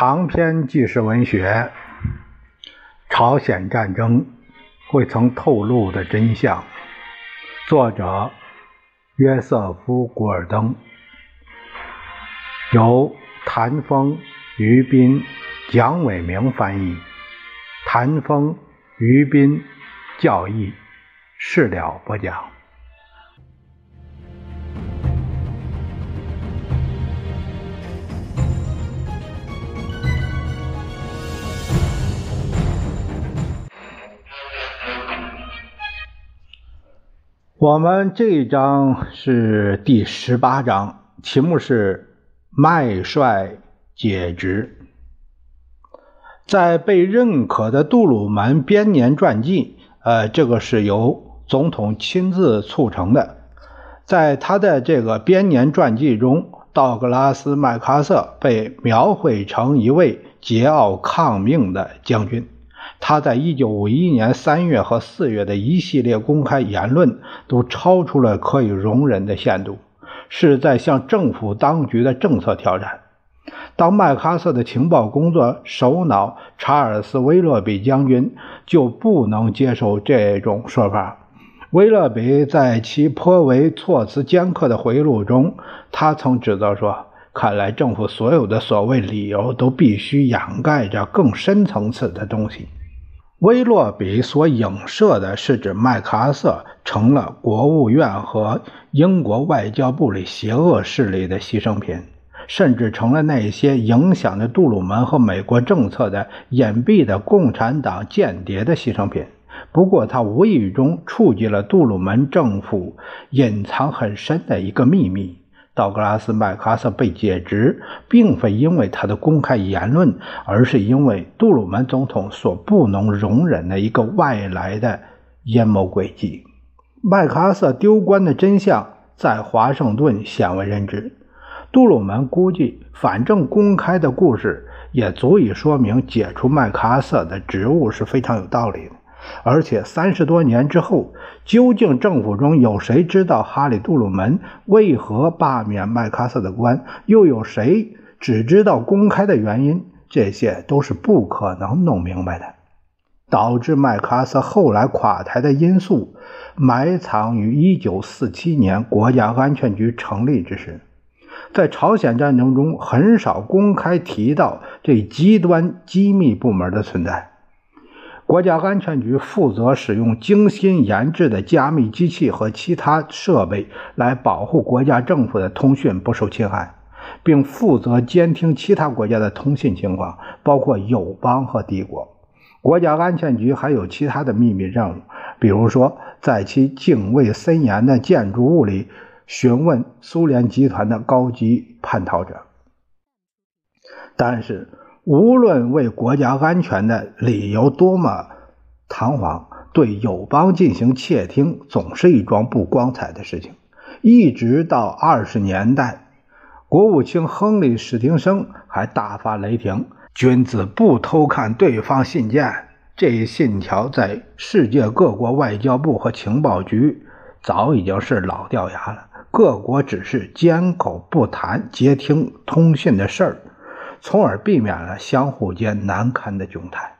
长篇纪实文学《朝鲜战争未曾透露的真相》，作者约瑟夫·古尔登，由谭峰、于斌、蒋伟明翻译，谭峰、于斌教译，事了播讲。我们这一章是第十八章，题目是“麦帅解职”。在被认可的杜鲁门编年传记，呃，这个是由总统亲自促成的。在他的这个编年传记中，道格拉斯·麦克阿瑟被描绘成一位桀骜抗命的将军。他在1951年3月和4月的一系列公开言论都超出了可以容忍的限度，是在向政府当局的政策挑战。当麦克阿瑟的情报工作首脑查尔斯·威勒比将军就不能接受这种说法。威勒比在其颇为措辞尖刻的回忆录中，他曾指责说：“看来政府所有的所谓理由都必须掩盖着更深层次的东西。”威洛比所影射的是指麦克阿瑟成了国务院和英国外交部里邪恶势力的牺牲品，甚至成了那些影响着杜鲁门和美国政策的隐蔽的共产党间谍的牺牲品。不过，他无意中触及了杜鲁门政府隐藏很深的一个秘密。道格拉斯·麦克阿瑟被解职，并非因为他的公开言论，而是因为杜鲁门总统所不能容忍的一个外来的阴谋诡计。麦克阿瑟丢官的真相在华盛顿鲜为人知。杜鲁门估计，反正公开的故事也足以说明解除麦克阿瑟的职务是非常有道理的。而且三十多年之后，究竟政府中有谁知道哈里·杜鲁门为何罢免麦克阿瑟的官？又有谁只知道公开的原因？这些都是不可能弄明白的。导致麦克阿瑟后来垮台的因素，埋藏于1947年国家安全局成立之时。在朝鲜战争中，很少公开提到这极端机密部门的存在。国家安全局负责使用精心研制的加密机器和其他设备来保护国家政府的通讯不受侵害，并负责监听其他国家的通信情况，包括友邦和敌国。国家安全局还有其他的秘密任务，比如说在其警卫森严的建筑物里询问苏联集团的高级叛逃者。但是。无论为国家安全的理由多么堂皇，对友邦进行窃听总是一桩不光彩的事情。一直到二十年代，国务卿亨利·史汀生还大发雷霆：“君子不偷看对方信件。”这一信条在世界各国外交部和情报局早已经是老掉牙了。各国只是缄口不谈接听通信的事儿。从而避免了相互间难堪的窘态。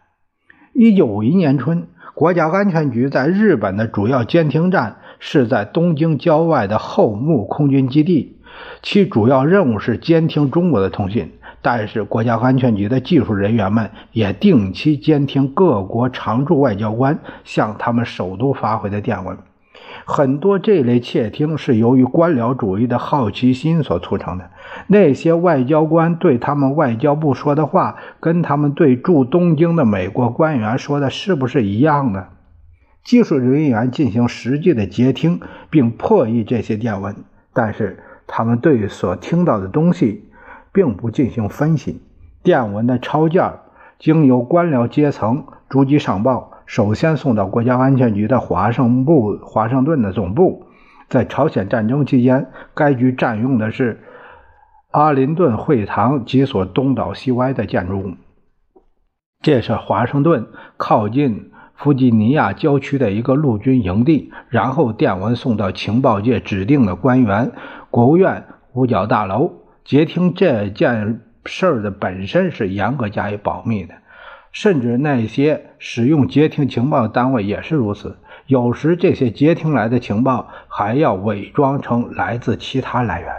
一九五一年春，国家安全局在日本的主要监听站是在东京郊外的后木空军基地，其主要任务是监听中国的通信。但是，国家安全局的技术人员们也定期监听各国常驻外交官向他们首都发回的电文。很多这类窃听是由于官僚主义的好奇心所促成的。那些外交官对他们外交部说的话，跟他们对驻东京的美国官员说的是不是一样的？技术人员进行实际的接听，并破译这些电文，但是他们对所听到的东西并不进行分析。电文的抄件经由官僚阶层逐级上报。首先送到国家安全局的华盛部华盛顿的总部，在朝鲜战争期间，该局占用的是阿林顿会堂几所东倒西歪的建筑物。这是华盛顿靠近弗吉尼亚郊区的一个陆军营地。然后电文送到情报界指定的官员——国务院五角大楼。接听这件事的本身是严格加以保密的，甚至那些使用接听情报的单位也是如此。有时这些接听来的情报还要伪装成来自其他来源。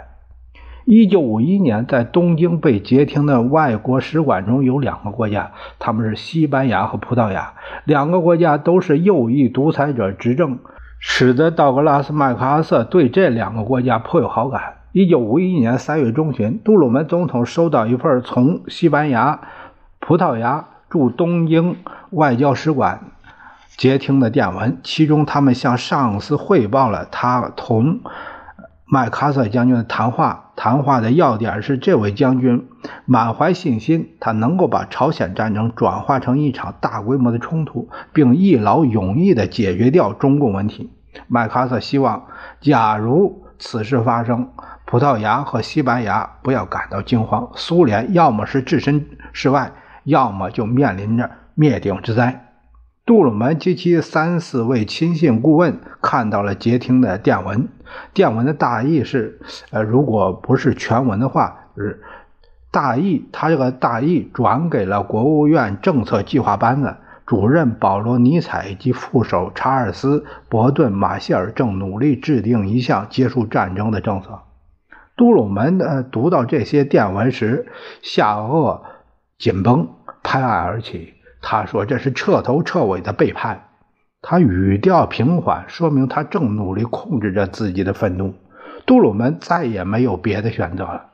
一九五一年，在东京被截听的外国使馆中有两个国家，他们是西班牙和葡萄牙。两个国家都是右翼独裁者执政，使得道格拉斯·麦克阿瑟对这两个国家颇有好感。一九五一年三月中旬，杜鲁门总统收到一份从西班牙、葡萄牙驻东京外交使馆接听的电文，其中他们向上司汇报了他同。麦克阿瑟将军的谈话，谈话的要点是：这位将军满怀信心，他能够把朝鲜战争转化成一场大规模的冲突，并一劳永逸地解决掉中共问题。麦克阿瑟希望，假如此事发生，葡萄牙和西班牙不要感到惊慌，苏联要么是置身事外，要么就面临着灭顶之灾。杜鲁门及其三四位亲信顾问看到了截听的电文，电文的大意是：呃，如果不是全文的话，是大意。他这个大意转给了国务院政策计划班子主任保罗·尼采以及副手查尔斯·伯顿·马歇尔，正努力制定一项结束战争的政策。杜鲁门呃读到这些电文时，下颚紧绷，拍案而起。他说：“这是彻头彻尾的背叛。”他语调平缓，说明他正努力控制着自己的愤怒。杜鲁门再也没有别的选择了，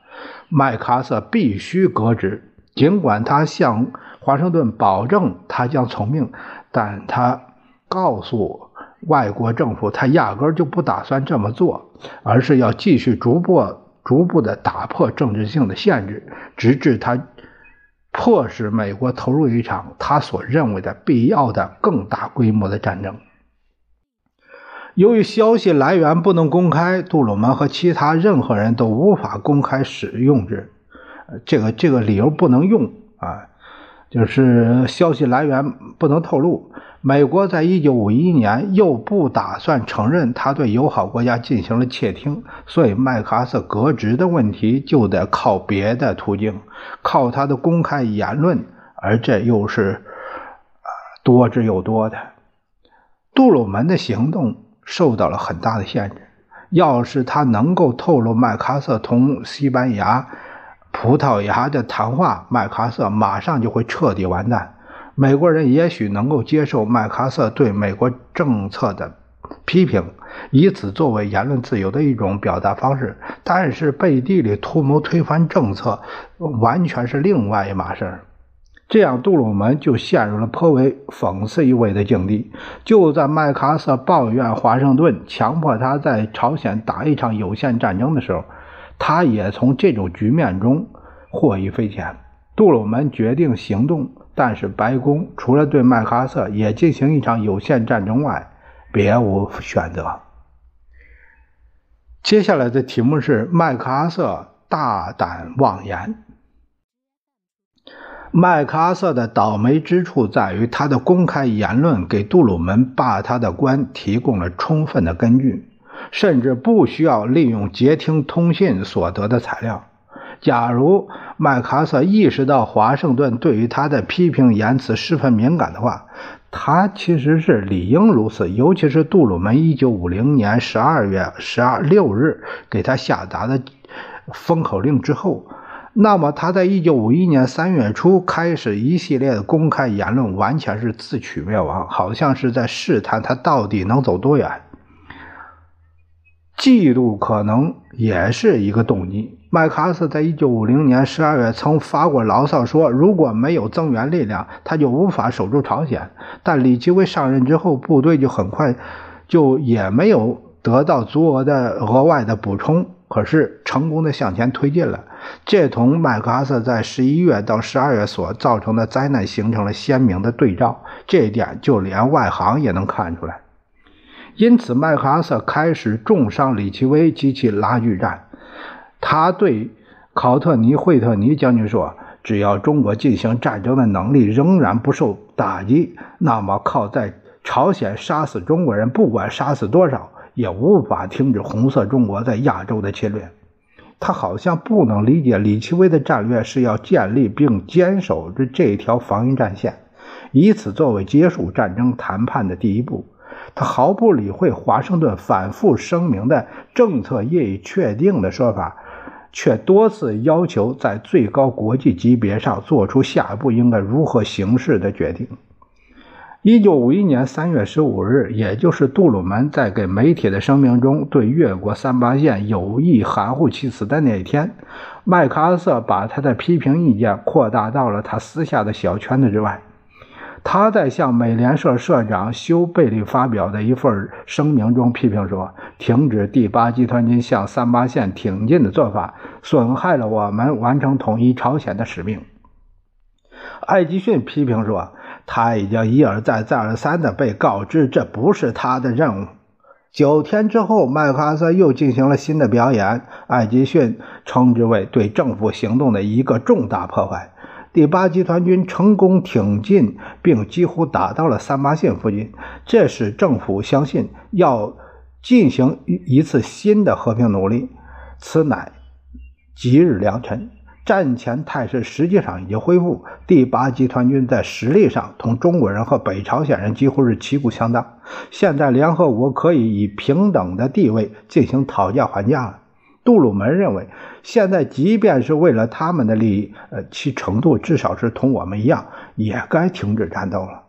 麦克阿瑟必须革职。尽管他向华盛顿保证他将从命，但他告诉外国政府，他压根就不打算这么做，而是要继续逐步、逐步地打破政治性的限制，直至他。迫使美国投入一场他所认为的必要的更大规模的战争。由于消息来源不能公开，杜鲁门和其他任何人都无法公开使用之。这个这个理由不能用啊，就是消息来源不能透露。美国在一九五一年又不打算承认他对友好国家进行了窃听，所以麦克阿瑟革职的问题就得靠别的途径，靠他的公开言论，而这又是多之又多的。杜鲁门的行动受到了很大的限制。要是他能够透露麦克阿瑟同西班牙、葡萄牙的谈话，麦克阿瑟马上就会彻底完蛋。美国人也许能够接受麦克阿瑟对美国政策的批评，以此作为言论自由的一种表达方式。但是背地里图谋推翻政策，完全是另外一码事。这样，杜鲁门就陷入了颇为讽刺意味的境地。就在麦克阿瑟抱怨华盛顿强迫他在朝鲜打一场有限战争的时候，他也从这种局面中获益匪浅。杜鲁门决定行动。但是白宫除了对麦克阿瑟也进行一场有限战争外，别无选择。接下来的题目是麦克阿瑟大胆妄言。麦克阿瑟的倒霉之处在于，他的公开言论给杜鲁门罢他的官提供了充分的根据，甚至不需要利用截听通信所得的材料。假如麦克阿瑟意识到华盛顿对于他的批评言辞十分敏感的话，他其实是理应如此。尤其是杜鲁门一九五零年十二月十二六日给他下达的封口令之后，那么他在一九五一年三月初开始一系列的公开言论，完全是自取灭亡，好像是在试探他到底能走多远。嫉妒可能也是一个动机。麦克阿瑟在1950年12月曾发过牢骚，说如果没有增援力量，他就无法守住朝鲜。但李奇微上任之后，部队就很快就也没有得到足额的额外的补充，可是成功的向前推进了。这同麦克阿瑟在11月到12月所造成的灾难形成了鲜明的对照。这一点就连外行也能看出来。因此，麦克阿瑟开始重伤李奇微及其拉锯战。他对考特尼·惠特尼将军说：“只要中国进行战争的能力仍然不受打击，那么靠在朝鲜杀死中国人，不管杀死多少，也无法停止红色中国在亚洲的侵略。”他好像不能理解李奇微的战略是要建立并坚守着这条防御战线，以此作为结束战争谈判的第一步。他毫不理会华盛顿反复声明的政策业已确定的说法，却多次要求在最高国际级别上做出下一步应该如何行事的决定。一九五一年三月十五日，也就是杜鲁门在给媒体的声明中对越过三八线有意含糊其辞的那一天，麦克阿瑟把他的批评意见扩大到了他私下的小圈子之外。他在向美联社社长休·贝利发表的一份声明中批评说：“停止第八集团军向三八线挺进的做法，损害了我们完成统一朝鲜的使命。”艾吉逊批评说。他已经一而再、再而三地被告知这不是他的任务。九天之后，麦克阿瑟又进行了新的表演，艾吉逊称之为对政府行动的一个重大破坏。第八集团军成功挺进，并几乎打到了三八线附近，这使政府相信要进行一次新的和平努力。此乃吉日良辰。战前态势实际上已经恢复，第八集团军在实力上同中国人和北朝鲜人几乎是旗鼓相当。现在联合国可以以平等的地位进行讨价还价了。杜鲁门认为，现在即便是为了他们的利益，呃，其程度至少是同我们一样，也该停止战斗了。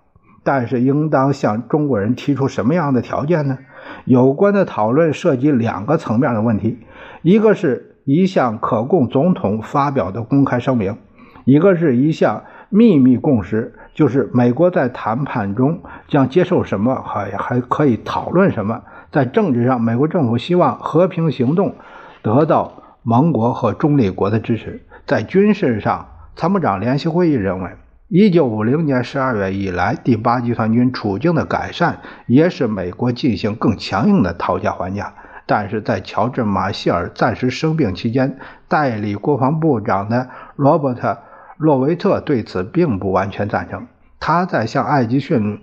但是，应当向中国人提出什么样的条件呢？有关的讨论涉及两个层面的问题，一个是。一项可供总统发表的公开声明，一个是一项秘密共识，就是美国在谈判中将接受什么，还还可以讨论什么。在政治上，美国政府希望和平行动得到盟国和中立国的支持；在军事上，参谋长联席会议认为，1950年12月以来，第八集团军处境的改善也使美国进行更强硬的讨价还价。但是在乔治·马歇尔暂时生病期间，代理国防部长的罗伯特·洛维特对此并不完全赞成。他在向艾吉逊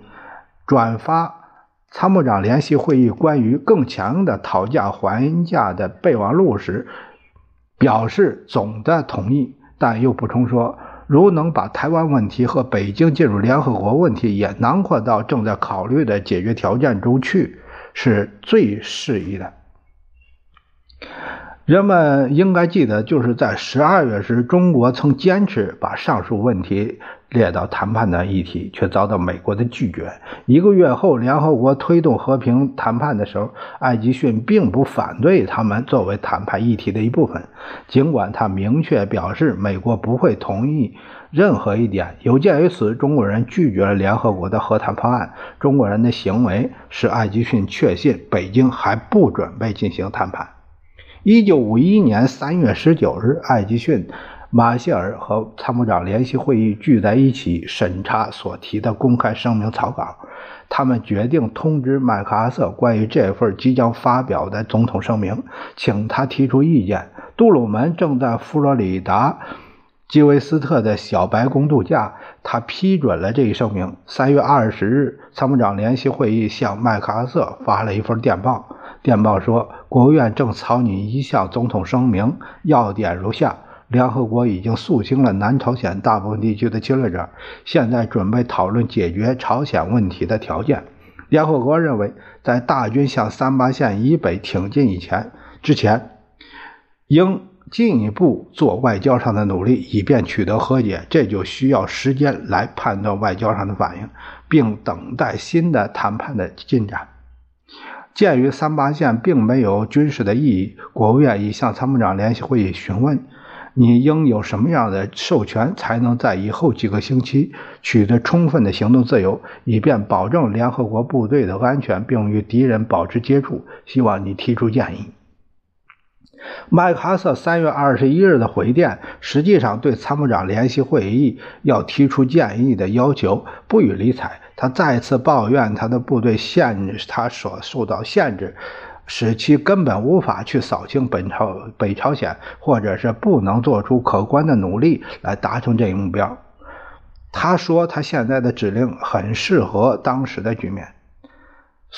转发参谋长联席会议关于更强的讨价还价的备忘录时，表示总的同意，但又补充说，如能把台湾问题和北京进入联合国问题也囊括到正在考虑的解决条件中去，是最适宜的。人们应该记得，就是在十二月时，中国曾坚持把上述问题列到谈判的议题，却遭到美国的拒绝。一个月后，联合国推动和平谈判的时候，艾吉逊并不反对他们作为谈判议题的一部分，尽管他明确表示美国不会同意任何一点。有鉴于此，中国人拒绝了联合国的和谈方案。中国人的行为使艾吉逊确信北京还不准备进行谈判。一九五一年三月十九日，艾吉逊、马歇尔和参谋长联席会议聚在一起审查所提的公开声明草稿。他们决定通知麦克阿瑟关于这份即将发表的总统声明，请他提出意见。杜鲁门正在佛罗里达基维斯特的小白宫度假，他批准了这一声明。三月二十日，参谋长联席会议向麦克阿瑟发了一份电报。电报说，国务院正草拟一项总统声明，要点如下：联合国已经肃清了南朝鲜大部分地区的侵略者，现在准备讨论解决朝鲜问题的条件。联合国认为，在大军向三八线以北挺进以前之前，应进一步做外交上的努力，以便取得和解。这就需要时间来判断外交上的反应，并等待新的谈判的进展。鉴于三八线并没有军事的意义，国务院已向参谋长联席会议询问，你应有什么样的授权，才能在以后几个星期取得充分的行动自由，以便保证联合国部队的安全，并与敌人保持接触？希望你提出建议。麦克阿瑟三月二十一日的回电，实际上对参谋长联席会议要提出建议的要求不予理睬。他再次抱怨他的部队限他所受到限制，使其根本无法去扫清本朝北朝鲜，或者是不能做出可观的努力来达成这一目标。他说，他现在的指令很适合当时的局面。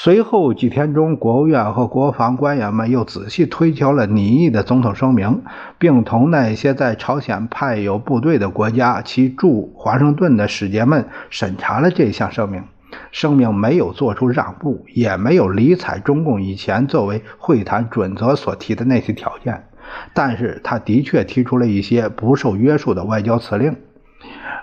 随后几天中，国务院和国防官员们又仔细推敲了拟议的总统声明，并同那些在朝鲜派有部队的国家其驻华盛顿的使节们审查了这项声明。声明没有做出让步，也没有理睬中共以前作为会谈准则所提的那些条件，但是他的确提出了一些不受约束的外交辞令。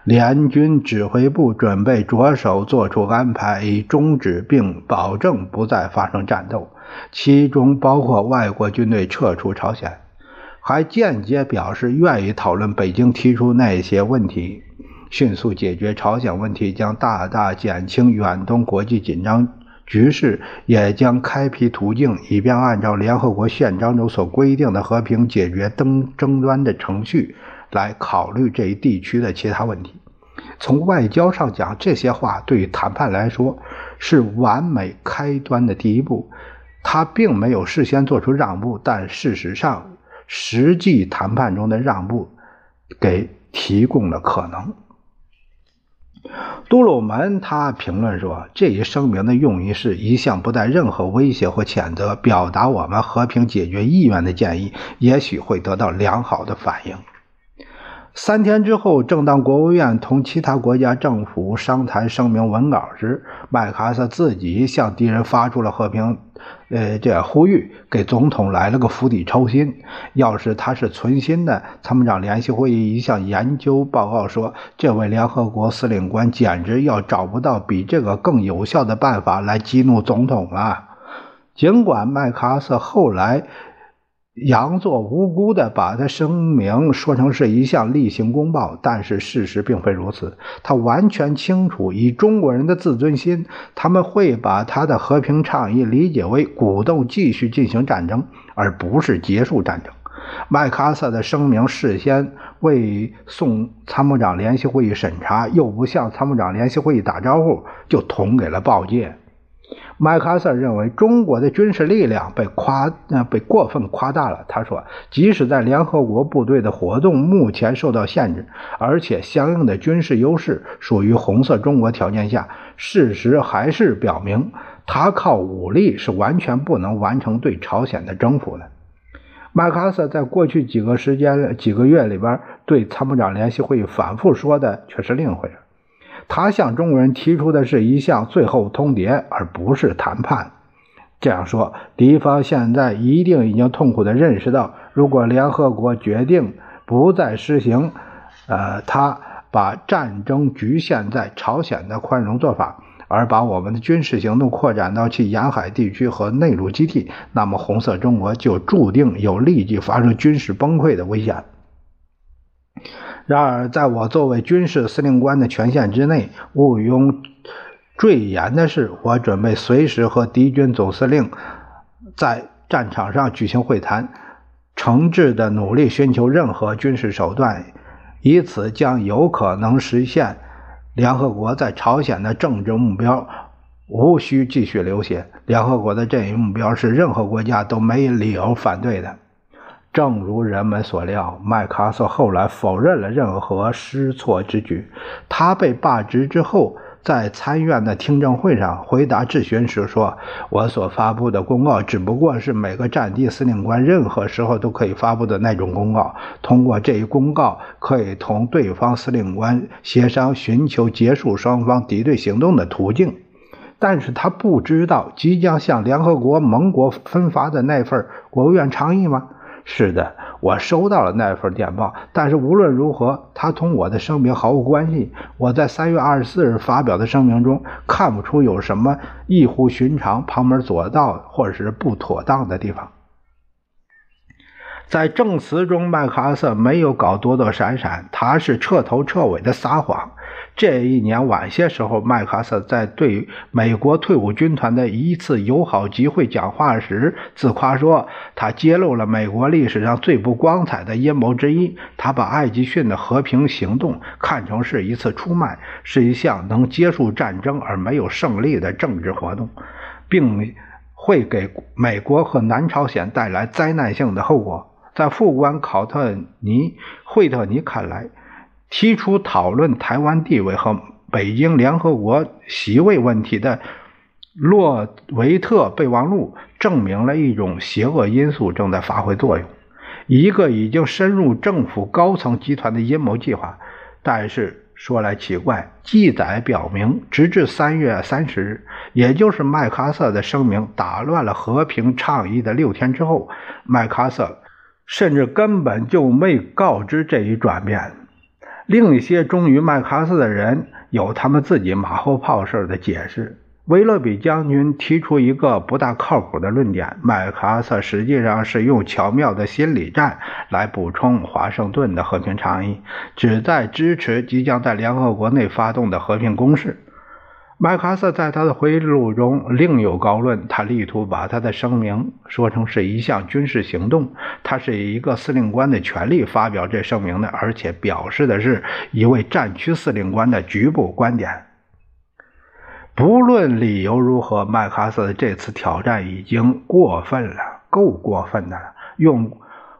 联军指挥部准备着手做出安排，以终止并保证不再发生战斗，其中包括外国军队撤出朝鲜，还间接表示愿意讨论北京提出那些问题。迅速解决朝鲜问题将大大减轻远东国际紧张局势，也将开辟途径，以便按照联合国宪章中所规定的和平解决争争端的程序。来考虑这一地区的其他问题。从外交上讲，这些话对于谈判来说是完美开端的第一步。他并没有事先做出让步，但事实上，实际谈判中的让步给提供了可能。杜鲁门他评论说：“这一声明的用意是一项不带任何威胁或谴责，表达我们和平解决意愿的建议，也许会得到良好的反应。”三天之后，正当国务院同其他国家政府商谈声明文稿时，麦克阿瑟自己向敌人发出了和平，呃，这呼吁，给总统来了个釜底抽薪。要是他是存心的，参谋长联席会议一项研究报告说，这位联合国司令官简直要找不到比这个更有效的办法来激怒总统了。尽管麦克阿瑟后来。佯作无辜的把他声明说成是一项例行公报，但是事实并非如此。他完全清楚，以中国人的自尊心，他们会把他的和平倡议理解为鼓动继续进行战争，而不是结束战争。麦克阿瑟的声明事先未送参谋长联席会议审查，又不向参谋长联席会议打招呼，就捅给了报界。麦克阿瑟认为中国的军事力量被夸呃被过分夸大了。他说，即使在联合国部队的活动目前受到限制，而且相应的军事优势属于红色中国条件下，事实还是表明他靠武力是完全不能完成对朝鲜的征服的。麦克阿瑟在过去几个时间几个月里边对参谋长联席会议反复说的却是另一回事。他向中国人提出的是一项最后通牒，而不是谈判。这样说，敌方现在一定已经痛苦地认识到，如果联合国决定不再实行，呃，他把战争局限在朝鲜的宽容做法，而把我们的军事行动扩展到其沿海地区和内陆基地，那么红色中国就注定有立即发生军事崩溃的危险。然而，在我作为军事司令官的权限之内，毋庸赘言的是，我准备随时和敌军总司令在战场上举行会谈，诚挚地努力寻求任何军事手段，以此将有可能实现联合国在朝鲜的政治目标。无需继续流血。联合国的这一目标是任何国家都没理由反对的。正如人们所料，麦克阿瑟后来否认了任何失措之举。他被罢职之后，在参院的听证会上回答质询时说：“我所发布的公告只不过是每个战地司令官任何时候都可以发布的那种公告。通过这一公告，可以同对方司令官协商寻求结束双方敌对行动的途径。”但是他不知道即将向联合国盟国分发的那份国务院倡议吗？是的，我收到了那份电报，但是无论如何，它同我的声明毫无关系。我在三月二十四日发表的声明中看不出有什么异乎寻常、旁门左道或者是不妥当的地方。在证词中，麦克阿瑟没有搞躲躲闪闪，他是彻头彻尾的撒谎。这一年晚些时候，麦克阿瑟在对美国退伍军团的一次友好集会讲话时，自夸说他揭露了美国历史上最不光彩的阴谋之一。他把艾吉逊的和平行动看成是一次出卖，是一项能结束战争而没有胜利的政治活动，并会给美国和南朝鲜带来灾难性的后果。在副官考特尼·惠特尼看来。提出讨论台湾地位和北京联合国席位问题的洛维特备忘录证明了一种邪恶因素正在发挥作用，一个已经深入政府高层集团的阴谋计划。但是说来奇怪，记载表明，直至三月三十日，也就是麦克阿瑟的声明打乱了和平倡议的六天之后，麦克阿瑟甚至根本就没告知这一转变。另一些忠于麦克阿瑟的人有他们自己马后炮式的解释。威勒比将军提出一个不大靠谱的论点：麦克阿瑟实际上是用巧妙的心理战来补充华盛顿的和平倡议，旨在支持即将在联合国内发动的和平攻势。麦克阿瑟在他的回忆录中另有高论，他力图把他的声明说成是一项军事行动。他是以一个司令官的权利发表这声明的，而且表示的是一位战区司令官的局部观点。不论理由如何，麦克阿瑟的这次挑战已经过分了，够过分的了。用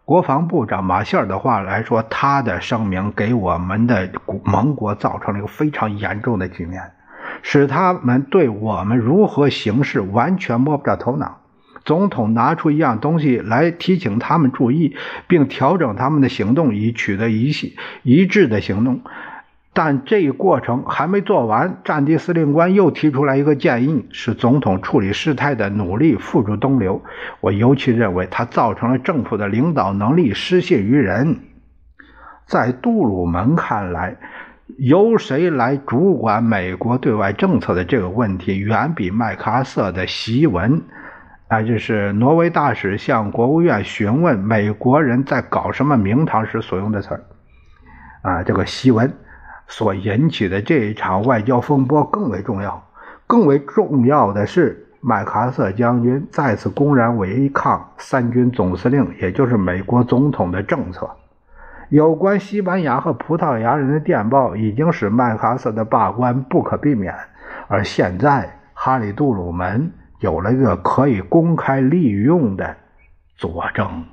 国防部长马歇尔的话来说，他的声明给我们的盟国造成了一个非常严重的局面，使他们对我们如何行事完全摸不着头脑。总统拿出一样东西来提醒他们注意，并调整他们的行动，以取得一系一致的行动。但这一过程还没做完，战地司令官又提出来一个建议，使总统处理事态的努力付诸东流。我尤其认为，他造成了政府的领导能力失信于人。在杜鲁门看来，由谁来主管美国对外政策的这个问题，远比麦克阿瑟的檄文，啊就是挪威大使向国务院询问美国人在搞什么名堂时所用的词儿，啊，这个檄文。所引起的这一场外交风波更为重要。更为重要的是，麦克阿瑟将军再次公然违抗三军总司令，也就是美国总统的政策。有关西班牙和葡萄牙人的电报已经使麦克阿瑟的罢官不可避免，而现在哈里·杜鲁门有了一个可以公开利用的佐证。